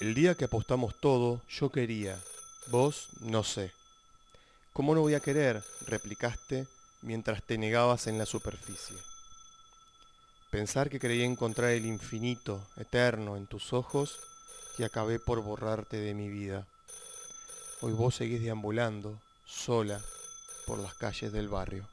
El día que apostamos todo, yo quería, vos no sé. ¿Cómo no voy a querer? replicaste mientras te negabas en la superficie. Pensar que creía encontrar el infinito, eterno, en tus ojos y acabé por borrarte de mi vida. Hoy vos seguís deambulando, sola, por las calles del barrio.